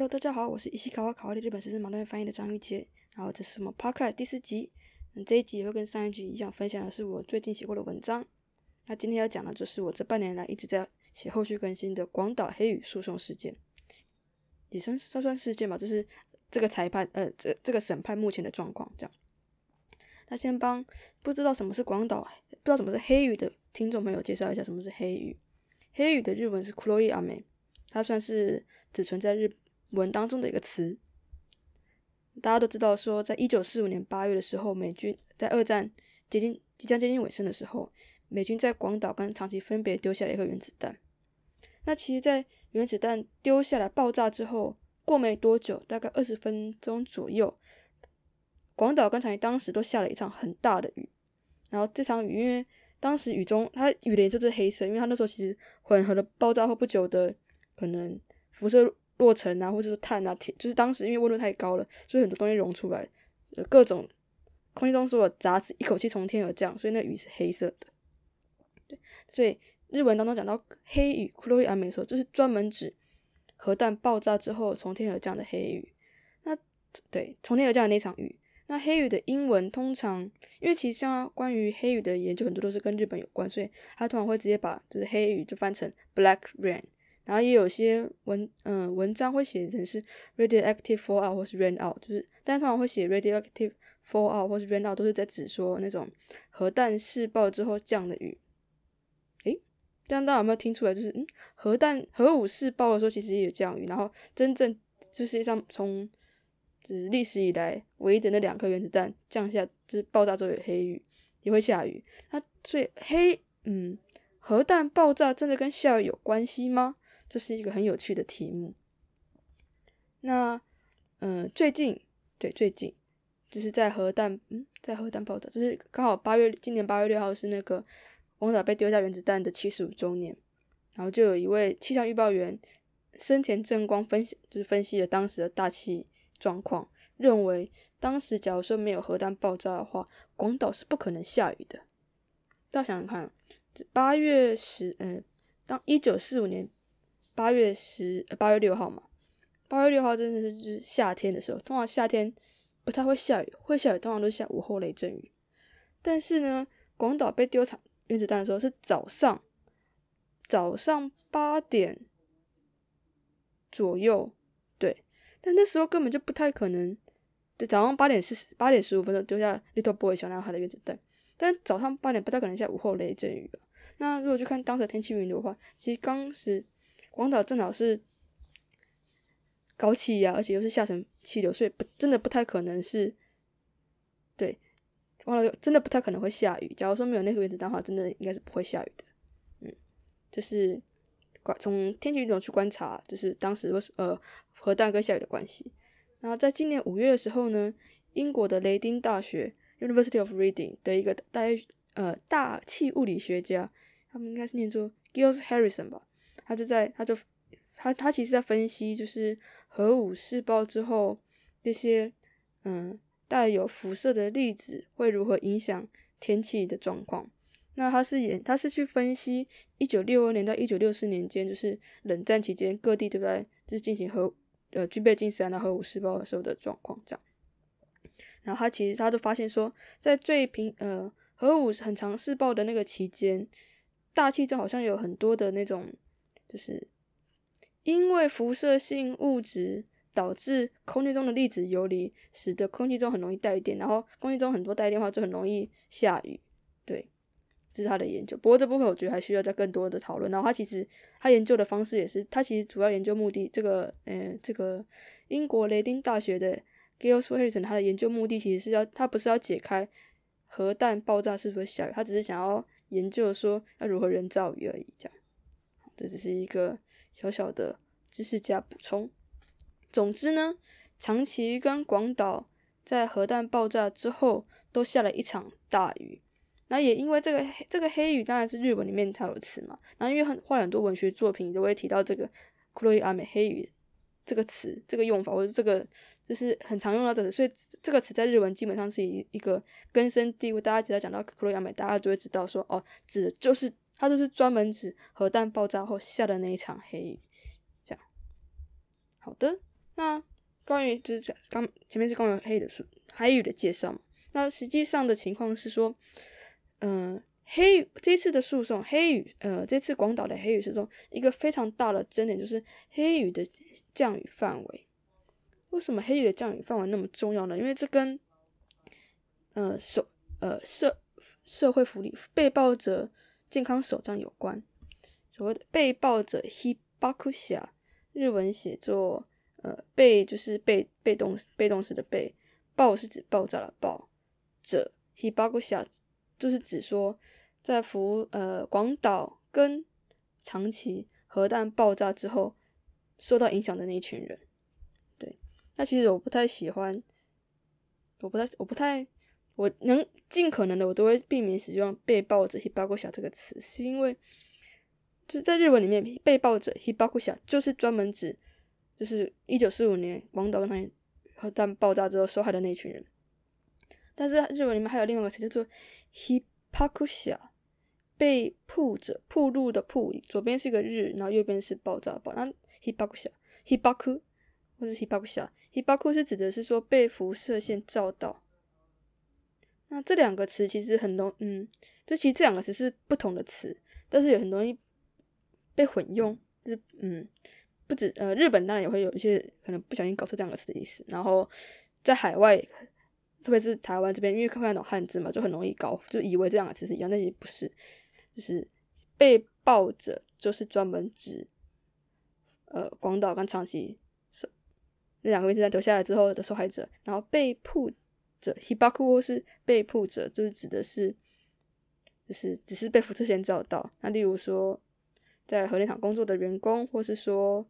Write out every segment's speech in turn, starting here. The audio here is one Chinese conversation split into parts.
Hello，大家好，我是一西卡瓦卡瓦的日本时事矛盾翻译的张玉杰，然后这是我们 Podcast 第四集。这一集也会跟上一集一样，分享的是我最近写过的文章。那今天要讲的就是我这半年来一直在写后续更新的广岛黑羽诉讼事件，也算算算事件吧，就是这个裁判呃这这个审判目前的状况这样。那先帮不知道什么是广岛，不知道什么是黑羽的听众朋友介绍一下什么是黑羽。黑羽的日文是 k u r o i a m 它算是只存在日文当中的一个词。大家都知道，说在一九四五年八月的时候，美军在二战接近即将接近尾声的时候，美军在广岛跟长崎分别丢下了一颗原子弹。那其实，在原子弹丢下来爆炸之后，过没多久，大概二十分钟左右。广岛跟长崎当时都下了一场很大的雨，然后这场雨因为当时雨中它雨帘就是黑色，因为它那时候其实混合了爆炸后不久的可能辐射落尘啊，或者说碳啊，铁就是当时因为温度太高了，所以很多东西溶出来，各种空气中所有杂质一口气从天而降，所以那雨是黑色的。对，所以日文当中讲到黑雨 k u r o i a m 就是专门指核弹爆炸之后从天而降的黑雨。那对，从天而降的那场雨。那黑雨的英文通常，因为其实像关于黑雨的研究很多都是跟日本有关，所以他通常会直接把就是黑雨就翻成 black rain，然后也有些文嗯文章会写成是 radioactive fallout 或是 rain out，就是但通常会写 radioactive fallout 或是 rain out 都是在指说那种核弹试爆之后降的雨。诶，这样大家有没有听出来？就是嗯，核弹核武试爆的时候其实也有降雨，然后真正就世界上从就是历史以来唯一的那两颗原子弹降下，就是爆炸之后有黑雨，也会下雨。那所以黑，嗯，核弹爆炸真的跟下雨有关系吗？这是一个很有趣的题目。那，嗯，最近，对，最近就是在核弹，嗯，在核弹爆炸，就是刚好八月，今年八月六号是那个广岛被丢下原子弹的七十五周年，然后就有一位气象预报员生田正光分析，就是分析了当时的大气。状况认为，当时假如说没有核弹爆炸的话，广岛是不可能下雨的。大家想想看，八月十，嗯，当一九四五年八月十，八月六号嘛，八月六号真的是就是夏天的时候，通常夏天不太会下雨，会下雨通常都是下午后雷阵雨。但是呢，广岛被丢场原子弹的时候是早上，早上八点左右。对但那时候根本就不太可能，对，早上八点四十八点十五分钟丢下 Little Boy 小男孩的原子弹，但早上八点不太可能下午后雷阵雨。那如果去看当时的天气云的话，其实当时广岛正好是高气压，而且又是下沉气流，所以不真的不太可能是，对，忘了真的不太可能会下雨。假如说没有那个原子弹的话，真的应该是不会下雨的。嗯，就是从天气运动去观察，就是当时为什呃。核弹跟下雨的关系。然后在今年五月的时候呢，英国的雷丁大学 （University of Reading） 的一个大呃大气物理学家，他们应该是念作 Giles Harrison 吧，他就在他就他他其实在分析就是核武试爆之后那些嗯带有辐射的粒子会如何影响天气的状况。那他是演他是去分析一九六二年到一九六四年间，就是冷战期间各地对不对，就是进行核。呃，军备竞赛啊，核武试爆的时候的状况这样，然后他其实他都发现说，在最平呃核武很常试爆的那个期间，大气中好像有很多的那种，就是因为辐射性物质导致空气中的粒子游离，使得空气中很容易带电，然后空气中很多带电的话就很容易下雨，对。这是他的研究，不过这部分我觉得还需要再更多的讨论。然后他其实他研究的方式也是，他其实主要研究目的，这个嗯，这个英国雷丁大学的 Giles Harrison，他的研究目的其实是要他不是要解开核弹爆炸是不是下雨，他只是想要研究说要如何人造雨而已。这样，这只是一个小小的知识加补充。总之呢，长崎跟广岛在核弹爆炸之后都下了一场大雨。那也因为这个这个黑雨当然是日文里面才有词嘛，然后因为很画很多文学作品都会提到这个“库洛伊阿美黑雨”这个词这个用法，或者这个就是很常用到这个，所以这个词在日文基本上是一一个根深蒂固。大家只要讲到库洛伊阿美，大家就会知道说哦，指的就是它就是专门指核弹爆炸后下的那一场黑雨。这样，好的，那关于就是刚前面是关于黑的书黑语的介绍嘛，那实际上的情况是说，嗯，黑这次的诉讼，黑语呃这次广岛的黑语诉讼一个非常大的争点就是黑语的降雨范围。为什么黑语的降雨范围那么重要呢？因为这跟呃手呃社社会福利被报者健康手账有关。所谓的被报者 hibakusha，日文写作呃被就是被被动被动式的被，爆是指爆炸的爆，者 hibakusha 就是指说在福呃广岛跟长崎核弹爆炸之后受到影响的那一群人。对，那其实我不太喜欢，我不太我不太我能尽可能的我都会避免使用被抱着 hibakusha 这个词，是因为。就在日文里面，被抱着 hibakusha 就是专门指，就是一九四五年广岛那核弹爆炸之后受害的那群人。但是日文里面还有另外一个词叫做 hibakusha，被曝者曝露的曝，左边是个日，然后右边是爆炸爆。那 hibakusha hibaku 或者 hibakusha hibaku 是指的是说被辐射线照到。那这两个词其实很容，嗯，就其实这两个词是不同的词，但是也很容易。被混用，就是嗯，不止呃，日本当然也会有一些可能不小心搞错这样的词的意思。然后在海外，特别是台湾这边，因为看不懂汉字嘛，就很容易搞，就以为这两个词是一样，但也不是。就是被爆者就是专门指呃广岛跟长崎是那两个原子弹丢下来之后的受害者，然后被曝者 hibaku 是被迫者，就是指的是就是只是被辐射线照到。那例如说。在核电厂工作的员工，或是说，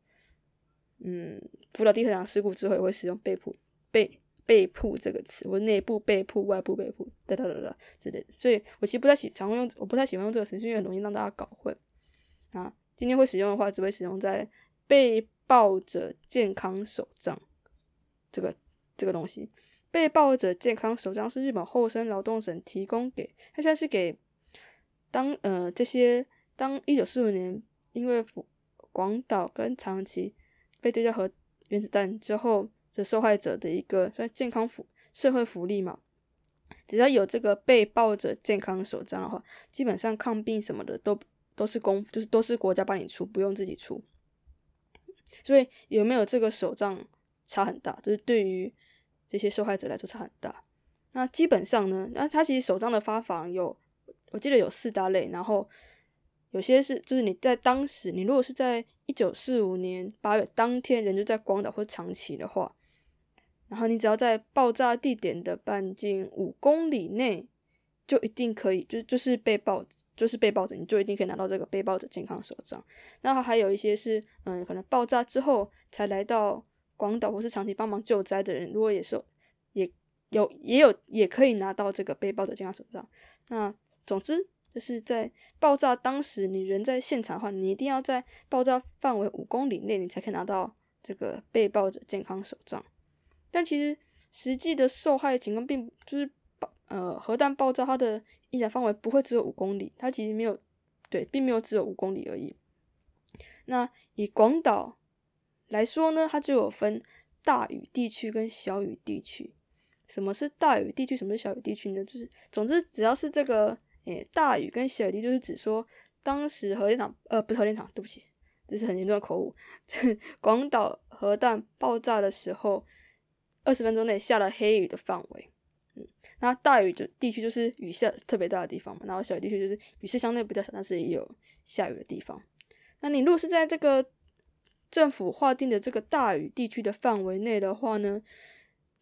嗯，福岛第核厂事故之后，也会使用“被迫”“被被迫”这个词，或内部被迫、外部被迫，哒哒哒哒之类的。所以我其实不太喜常用，我不太喜欢用这个词，因为很容易让大家搞混。啊，今天会使用的话，只会使用在被抱着健康手账这个这个东西。被报者健康手账是日本厚生劳动省提供给，它算是给当呃这些当一九四五年。因为广岛跟长崎被丢掉核原子弹之后的受害者的一个算健康福社会福利嘛，只要有这个被抱着健康手章的话，基本上抗病什么的都都是公，就是都是国家帮你出，不用自己出。所以有没有这个手账差很大，就是对于这些受害者来说差很大。那基本上呢，那他其实手账的发放有，我记得有四大类，然后。有些是，就是你在当时，你如果是在一九四五年八月当天人就在广岛或长崎的话，然后你只要在爆炸地点的半径五公里内，就一定可以，就就是被爆，就是被爆者，你就一定可以拿到这个被爆者健康手账。那还有一些是，嗯，可能爆炸之后才来到广岛或是长期帮忙救灾的人，如果也是也有也有也可以拿到这个被爆者健康手账。那总之。就是在爆炸当时，你人在现场的话，你一定要在爆炸范围五公里内，你才可以拿到这个被爆者健康手账。但其实实际的受害情况并就是爆呃核弹爆炸，它的影响范围不会只有五公里，它其实没有对，并没有只有五公里而已。那以广岛来说呢，它就有分大雨地区跟小雨地区。什么是大雨地区？什么是小雨地区呢？就是总之只要是这个。诶，大雨跟小雨地就是指说，当时核电厂，呃，不是核电厂，对不起，这是很严重的口误。广岛核弹爆炸的时候，二十分钟内下了黑雨的范围，嗯，那大雨就地区就是雨下特别大的地方嘛，然后小雨地区就是雨势相对比较小，但是也有下雨的地方。那你如果是在这个政府划定的这个大雨地区的范围内的话呢，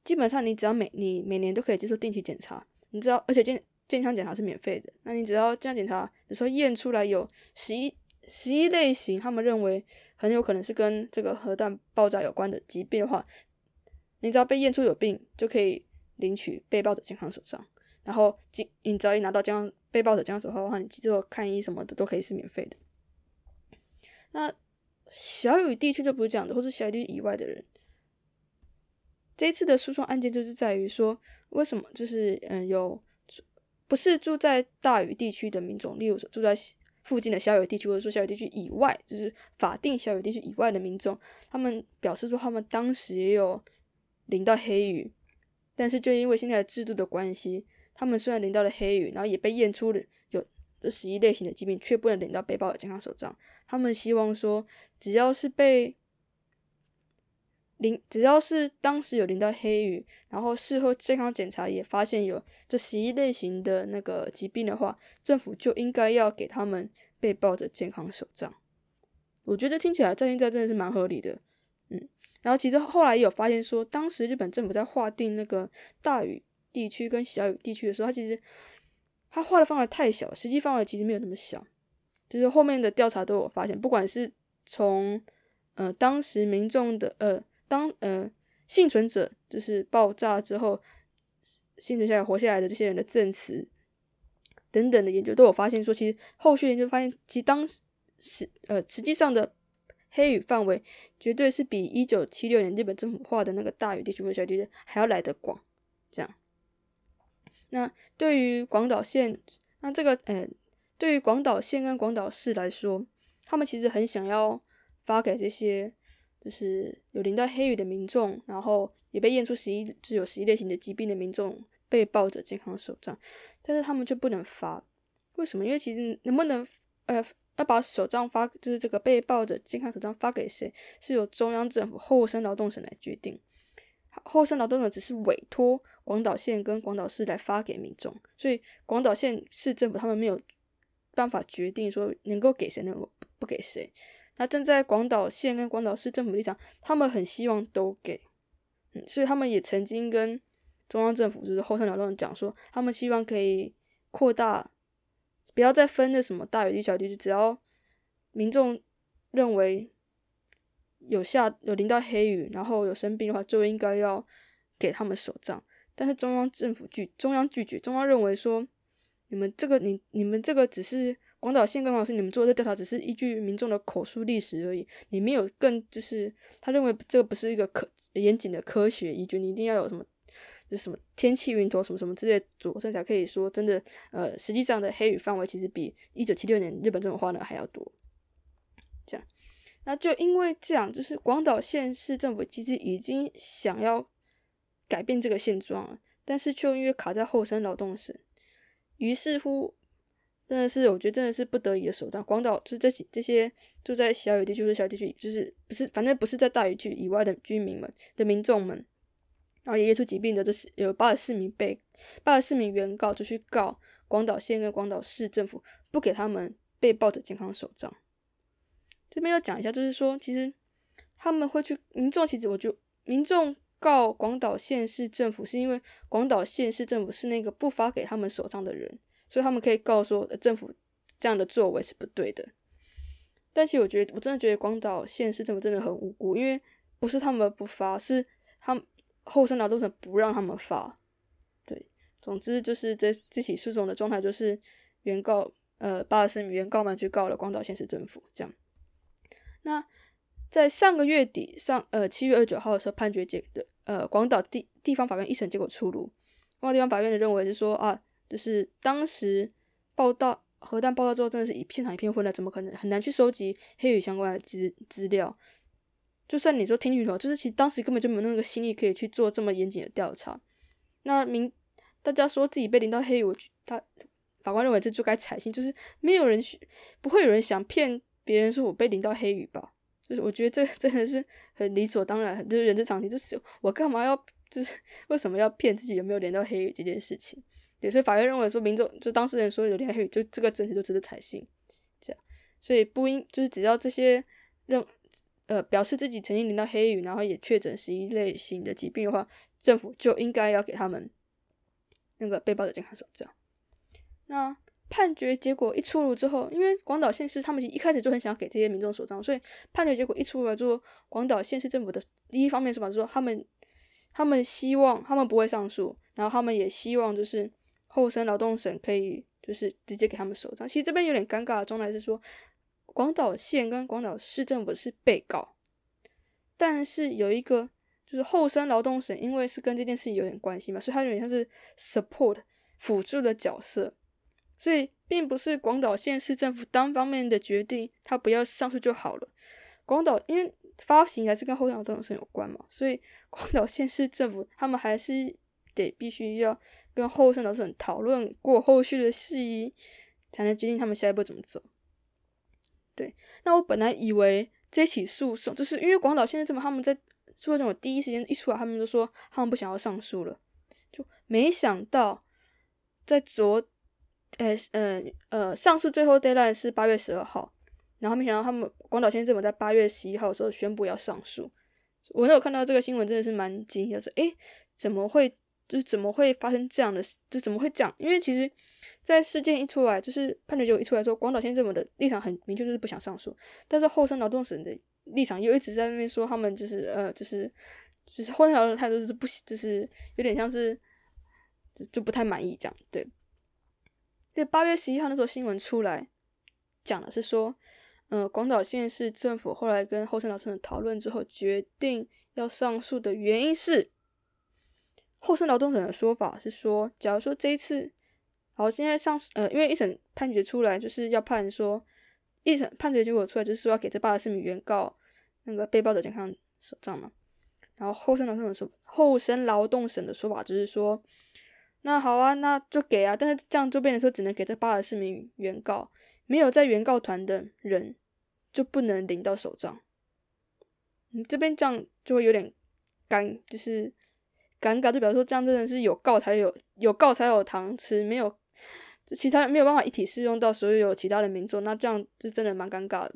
基本上你只要每你每年都可以接受定期检查，你知道，而且健健康检查是免费的，那你只要健康检查，有时候验出来有十一十一类型，他们认为很有可能是跟这个核弹爆炸有关的疾病的话，你只要被验出有病，就可以领取被爆者健康手账。然后，你只要一拿到健康被爆者健康手号的话，你之后看医什么的都可以是免费的。那小雨地区就不是这样的，或是小雨地区以外的人，这一次的诉讼案件就是在于说，为什么就是嗯有。不是住在大雨地区的民众，例如说住在附近的小雨地区，或者说小雨地区以外，就是法定小雨地区以外的民众，他们表示说他们当时也有淋到黑雨，但是就因为现在的制度的关系，他们虽然淋到了黑雨，然后也被验出了有这十一类型的疾病，却不能领到被报的健康手账。他们希望说，只要是被淋，只要是当时有淋到黑雨，然后事后健康检查也发现有这十一类型的那个疾病的话，政府就应该要给他们被报的健康手账。我觉得听起来在现在真的是蛮合理的，嗯。然后其实后来也有发现说，当时日本政府在划定那个大雨地区跟小雨地区的时候，它其实他画的范围太小，实际范围其实没有那么小。就是后面的调查都有发现，不管是从呃当时民众的呃。当呃幸存者就是爆炸之后幸存下来活下来的这些人的证词等等的研究都有发现说，其实后续研究发现，其实当时实呃实际上的黑雨范围绝对是比一九七六年日本政府画的那个大雨地区或小地区还要来得广。这样，那对于广岛县，那这个呃对于广岛县跟广岛市来说，他们其实很想要发给这些。就是有淋到黑雨的民众，然后也被验出十一，就有十一类型的疾病的民众被报着健康手账，但是他们就不能发，为什么？因为其实能不能呃要把手账发，就是这个被报着健康手账发给谁，是由中央政府后生劳动省来决定，后山劳动省只是委托广岛县跟广岛市来发给民众，所以广岛县市政府他们没有办法决定说能够给谁，能够不给谁。那站在广岛县跟广岛市政府立场，他们很希望都给，嗯，所以他们也曾经跟中央政府，就是后生劳动讲说，他们希望可以扩大，不要再分那什么大雨地、小地区，只要民众认为有下有淋到黑雨，然后有生病的话，就应该要给他们手账。但是中央政府拒，中央拒绝，中央认为说，你们这个你你们这个只是。广岛县跟广岛市，你们做的调查只是依据民众的口述历史而已，你没有更就是他认为这个不是一个可严谨的科学依据，你一定要有什么就什么天气云图什么什么之类佐证才可以说真的。呃，实际上的黑雨范围其实比一九七六年日本政府画的还要多。这样，那就因为这样，就是广岛县市政府其实已经想要改变这个现状了，但是却因为卡在后生劳动省，于是乎。真的是，我觉得真的是不得已的手段。广岛就是这些这些住在小雨地区或者小地区，就是不是反正不是在大雨区以外的居民们的民众们，然后也验出疾病的，这是有八十四名被八十四名原告就去告广岛县跟广岛市政府，不给他们被报的健康手账。这边要讲一下，就是说其实他们会去民众，其实我就民众告广岛县市政府，是因为广岛县市政府是那个不发给他们手上的人。所以他们可以告诉说，政府这样的作为是不对的。但其实我觉得，我真的觉得广岛县市政府真的很无辜，因为不是他们不发，是他们后生劳动者不让他们发。对，总之就是这这起诉讼的状态就是原告呃八十名原告们去告了广岛县市政府这样。那在上个月底上呃七月二十九号的时候，判决结的呃广岛地地方法院一审结果出炉，广岛地方法院的认为是说啊。就是当时报道核弹爆炸之后，真的是一现场一片混乱，怎么可能很难去收集黑雨相关的资资料？就算你说听取了，就是其实当时根本就没有那个心力可以去做这么严谨的调查。那明大家说自己被淋到黑雨，他法官认为这就该采信，就是没有人去，不会有人想骗别人说我被淋到黑雨吧？就是我觉得这 真的是很理所当然，就是人之常情，就是我干嘛要，就是为什么要骗自己有没有淋到黑雨这件事情？也是法院认为说，民众就当事人说有淋黑雨，就这个证词就值得采信，这样，所以不应就是只要这些认呃表示自己曾经淋到黑雨，然后也确诊是一类型的疾病的话，政府就应该要给他们那个被报的健康手账。那判决结果一出炉之后，因为广岛县市他们一开始就很想要给这些民众手账，所以判决结果一出来之后，广岛县市政府的第一方面说法是说，他们他们希望他们不会上诉，然后他们也希望就是。后生劳动省可以就是直接给他们手账。其实这边有点尴尬的状态是说，广岛县跟广岛市政府是被告，但是有一个就是后生劳动省，因为是跟这件事情有点关系嘛，所以它有点像是 support 辅助的角色，所以并不是广岛县市政府单方面的决定，他不要上诉就好了。广岛因为发行还是跟后生劳动省有关嘛，所以 广岛县市政府他们还是得必须要跟后生劳动省讨论过后续的事宜，才能决定他们下一步怎么走。对，那我本来以为这起诉讼，就是因为广岛县政府他们在诉讼第一时间一出来，他们就说他们不想要上诉了，就没想到在昨。呃，嗯，呃，上诉最后 deadline 是八月十二号，然后没想到他们广岛县政府在八月十一号的时候宣布要上诉。我那有看到这个新闻，真的是蛮惊讶，说，诶，怎么会，就是怎么会发生这样的？就怎么会这样？因为其实，在事件一出来，就是判决结果一出来说，广岛县政府的立场很明确，就是不想上诉。但是后生劳动省的立场又一直在那边说，他们就是，呃，就是，就是后生劳动的态度是不，就是有点像是，就就不太满意这样，对。对，八月十一号那时候新闻出来，讲的是说，呃，广岛县市政府后来跟后生劳动省讨论之后，决定要上诉的原因是，后生劳动省的说法是说，假如说这一次，好，现在上，呃，因为一审判决出来就是要判说，一审判决结果出来就是说要给这八十四名原告那个被报的健康手账嘛，然后后生劳动省说，后生劳动省的说法就是说。那好啊，那就给啊，但是这样就变成说只能给这八十四名原告，没有在原告团的人就不能领到手账。你这边这样就会有点尴，就是尴尬，就比如说这样真的是有告才有有告才有糖吃，没有其他人没有办法一体适用到所有其他的民众，那这样就真的蛮尴尬的。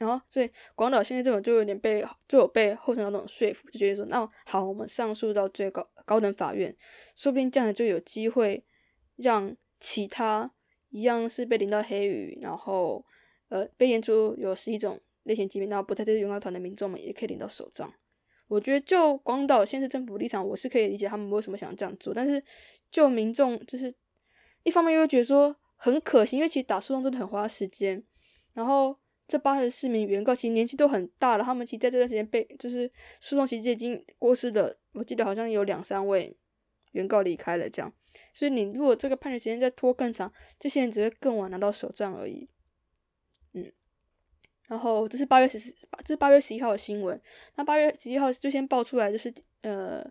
然后，所以广岛现在这种就有点被就有被后生那种说服，就觉得说，那好，我们上诉到最高高等法院，说不定这样就有机会让其他一样是被淋到黑雨，然后呃被验出有十一种类型疾病，然后不在这些原告团的民众们也可以领到手杖。我觉得就广岛现在政府立场，我是可以理解他们为什么想要这样做，但是就民众就是一方面又觉得说很可惜，因为其实打诉讼真的很花时间，然后。这八十四名原告其实年纪都很大了，他们其实在这段时间被就是诉讼期间已经过世的，我记得好像有两三位原告离开了这样，所以你如果这个判决时间再拖更长，这些人只会更晚拿到手账而已。嗯，然后这是八月十四，这是八月十一号的新闻。那八月十一号最先爆出来就是呃，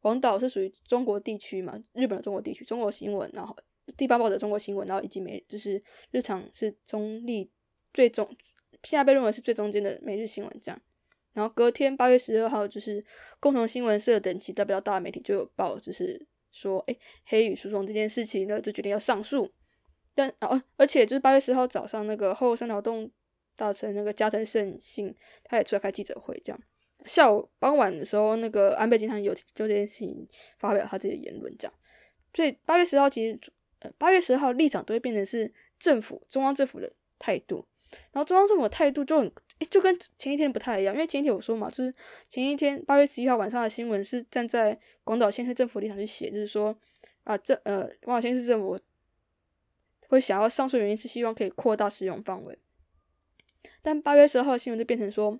广岛是属于中国地区嘛，日本的中国地区，中国新闻，然后地方报的中国新闻，然后以及美就是日常是中立最终。现在被认为是最中间的每日新闻这样，然后隔天八月十二号，就是共同新闻社等其他比较大的媒体就有报，就是说，哎，黑羽诉讼这件事情呢，就决定要上诉。但哦，而且就是八月十号早上，那个后生劳动大臣那个加藤胜信，他也出来开记者会，这样。下午傍晚的时候，那个安倍经常有就这件事情发表他自己的言论，这样。所以八月十号其实，呃，八月十号立场都会变成是政府中央政府的态度。然后中央政府的态度就很，就跟前一天不太一样，因为前一天我说嘛，就是前一天八月十一号晚上的新闻是站在广岛县市政府立场去写，就是说啊，这呃广岛县市政府会想要上诉原因是希望可以扩大使用范围，但八月十二号的新闻就变成说，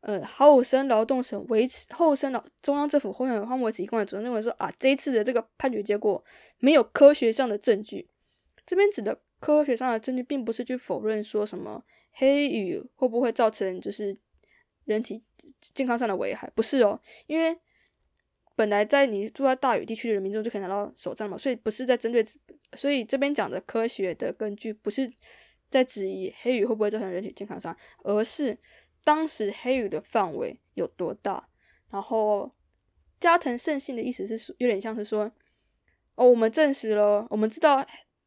呃后生劳动省维持后生劳中央政府后面方维持一贯主张，认为说啊这一次的这个判决结果没有科学上的证据，这边指的。科学上的证据并不是去否认说什么黑雨会不会造成就是人体健康上的危害，不是哦，因为本来在你住在大雨地区的民众就可以拿到手杖嘛，所以不是在针对，所以这边讲的科学的根据不是在质疑黑雨会不会造成人体健康上，而是当时黑雨的范围有多大。然后加藤胜信的意思是有点像是说，哦，我们证实了，我们知道。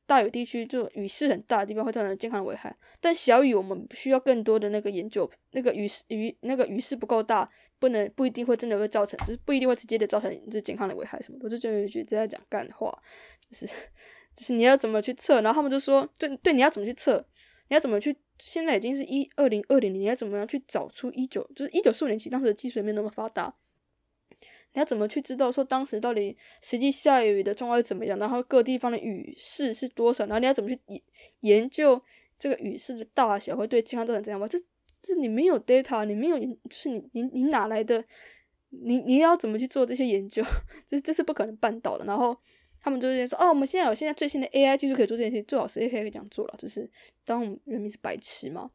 大雨地区就雨势很大的地方会造成健康的危害，但小雨我们需要更多的那个研究，那个雨势雨那个雨势不够大，不能不一定会真的会造成，就是不一定会直接的造成就是健康的危害什么。我就觉得一直在讲干话，就是 就是你要怎么去测，然后他们就说，对对，你要怎么去测，你要怎么去，现在已经是一二零二零年，你要怎么样去找出一九就是一九四五年起当时的技术没有那么发达。你要怎么去知道说当时到底实际下雨的状况是怎么样？然后各地方的雨势是多少？然后你要怎么去研研究这个雨势的大小会对健康造成怎样吗？这这你没有 data，你没有，就是你你你哪来的？你你要怎么去做这些研究？这这是不可能办到的。然后他们就是说，哦，我们现在有现在最新的 AI 技术可以做这件事情，最好是 AI 可以这样做了，就是当我们人民是白痴嘛。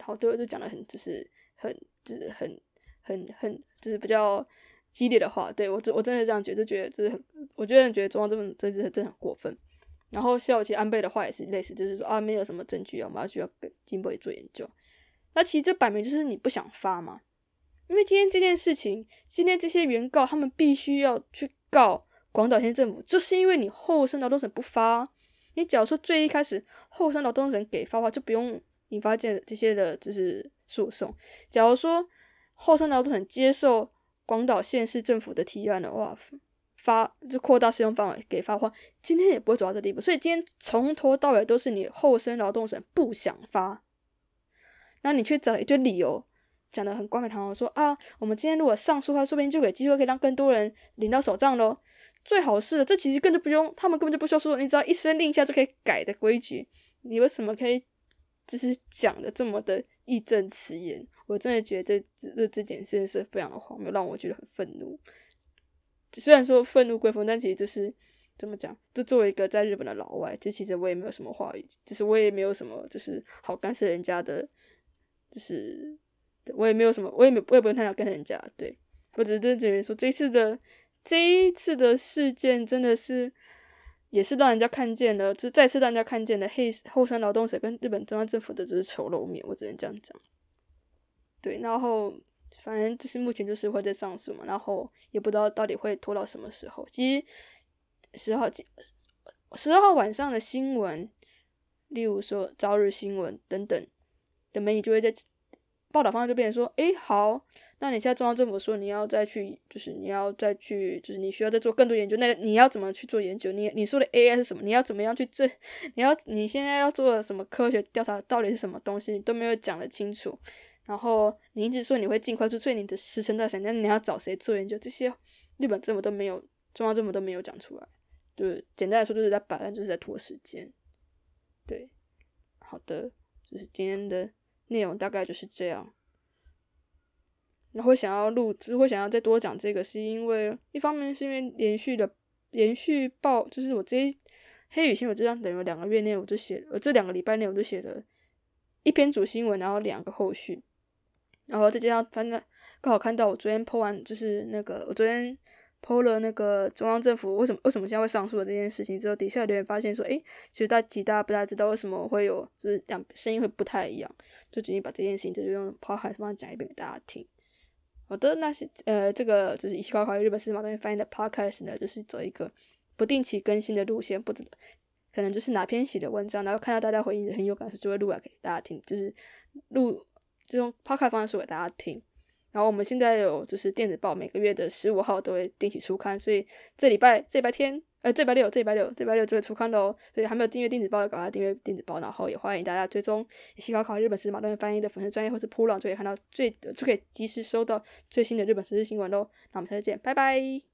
好多就讲的很，就是很，就是很，很，很，就是比较激烈的话。对我，我真的这样觉得，觉得就是很，我觉得觉得中央这份真是真的很过分。然后肖其安倍的话也是类似，就是说啊，没有什么证据，我们要需要跟进一步做研究。那其实这摆明就是你不想发嘛，因为今天这件事情，今天这些原告他们必须要去告广岛县政府，就是因为你后生劳动省不发。你假如说最一开始后生劳动省给发的话，就不用引发这这些的就是诉讼。假如说后生劳动省接受广岛县市政府的提案的话，发就扩大适用范围给发的话，今天也不会走到这地步。所以今天从头到尾都是你后生劳动省不想发。那你去找了一堆理由，讲的很冠冕堂皇，说啊，我们今天如果上诉的话，说不定就给机会可以让更多人领到手账喽。最好是的，这其实根本就不用，他们根本就不需要说，你只要一声令下就可以改的规矩，你为什么可以就是讲的这么的义正辞严？我真的觉得这这这件事是非常的荒谬，让我觉得很愤怒。虽然说愤怒归愤，但其实就是怎么讲？就作为一个在日本的老外，就其实我也没有什么话语，就是我也没有什么就是好干涉人家的。就是我也没有什么，我也没我也不用太想跟人家对，我只是觉得说这一次的这一次的事件真的是也是让人家看见了，就再次让人家看见了黑后山劳动者跟日本中央政府的只是丑陋面，我只能这样讲。对，然后反正就是目前就是会在上诉嘛，然后也不知道到底会拖到什么时候。其实十号十二号晚上的新闻，例如说朝日新闻等等。的媒体就会在报道方向就变成说，哎，好，那你现在中央政府说你要再去，就是你要再去，就是你需要再做更多研究，那你要怎么去做研究？你你说的 AI 是什么？你要怎么样去证？你要你现在要做的什么科学调查到底是什么东西？你都没有讲得清楚。然后你一直说你会尽快出，所以你的时程在谁？那你要找谁做研究？这些日本政府都没有，中央政府都没有讲出来。就是简单来说，就是在摆烂，就是在拖时间。对，好的，就是今天的。内容大概就是这样，然后想要录，只会想要再多讲这个，是因为一方面是因为连续的连续报，就是我这黑雨新闻这样等于两个月内我就写，我这两个礼拜内我就写了一篇主新闻，然后两个后续，然后再加上反正刚好看到我昨天 po 完，就是那个我昨天。剖了那个中央政府为什么为什么现在会上诉的这件事情之后，底下留言发现说，诶，其实大其实大家不大知道为什么会有，就是两声音会不太一样，就决定把这件事情就用 p o d c a 方讲一遍给大家听。我的，那些呃，这个就是一起高考日本司马东翻译的 podcast 呢，就是走一个不定期更新的路线，不知可能就是哪篇写的文章，然后看到大家回应很有感受，就会录来给大家听，就是录就用 podcast 方式给大家听。然后我们现在有就是电子报，每个月的十五号都会定期出刊，所以这礼拜这礼拜天，呃，这礼拜六，这礼拜六，这礼拜六就会出刊喽。所以还没有订阅电子报的，赶快订阅电子报。然后也欢迎大家追踪西高考日本时事马段翻译的粉丝专业或是铺浪，就可以看到最就可以及时收到最新的日本时事新闻喽。那我们下次见，拜拜。